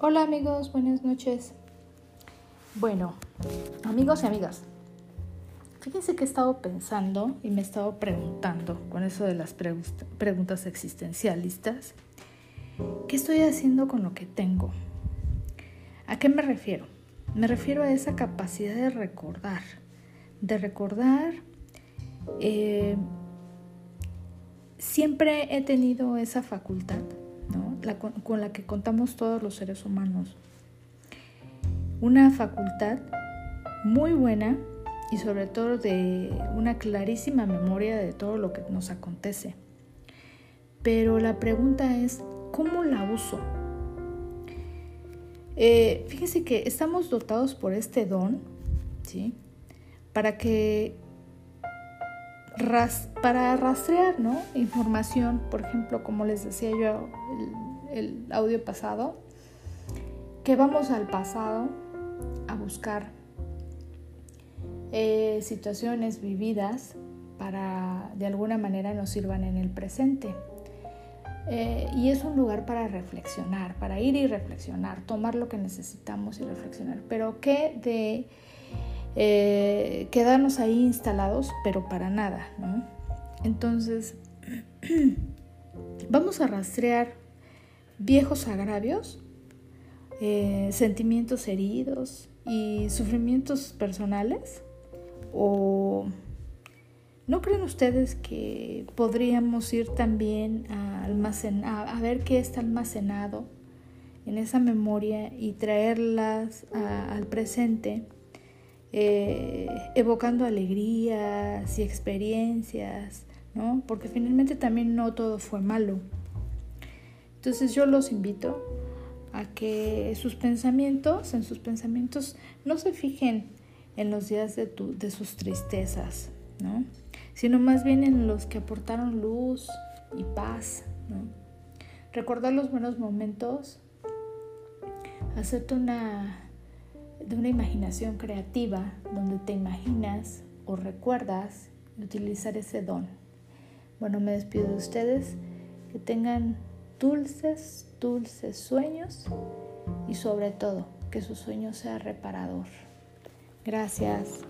Hola amigos, buenas noches. Bueno, amigos y amigas, fíjense que he estado pensando y me he estado preguntando con eso de las preguntas existencialistas, ¿qué estoy haciendo con lo que tengo? ¿A qué me refiero? Me refiero a esa capacidad de recordar, de recordar. Eh, siempre he tenido esa facultad con la que contamos todos los seres humanos. Una facultad muy buena y sobre todo de una clarísima memoria de todo lo que nos acontece. Pero la pregunta es, ¿cómo la uso? Eh, fíjese que estamos dotados por este don, ¿sí? Para que para rastrear ¿no? información, por ejemplo, como les decía yo el, audio pasado, que vamos al pasado a buscar eh, situaciones vividas para de alguna manera nos sirvan en el presente. Eh, y es un lugar para reflexionar, para ir y reflexionar, tomar lo que necesitamos y reflexionar. Pero ¿qué de eh, quedarnos ahí instalados, pero para nada, ¿no? Entonces, vamos a rastrear viejos agravios, eh, sentimientos heridos y sufrimientos personales? ¿O no creen ustedes que podríamos ir también a, almacenar, a ver qué está almacenado en esa memoria y traerlas al presente? Eh, evocando alegrías y experiencias, ¿no? Porque finalmente también no todo fue malo. Entonces yo los invito a que sus pensamientos, en sus pensamientos, no se fijen en los días de, sus tristezas, ¿no? Sino más bien en los que aportaron luz y paz, ¿no? Recordar los buenos momentos, hacerte una de una imaginación creativa donde te imaginas o recuerdas utilizar ese don. Bueno, me despido de ustedes, que tengan dulces, dulces sueños y sobre todo que su sueño sea reparador. Gracias.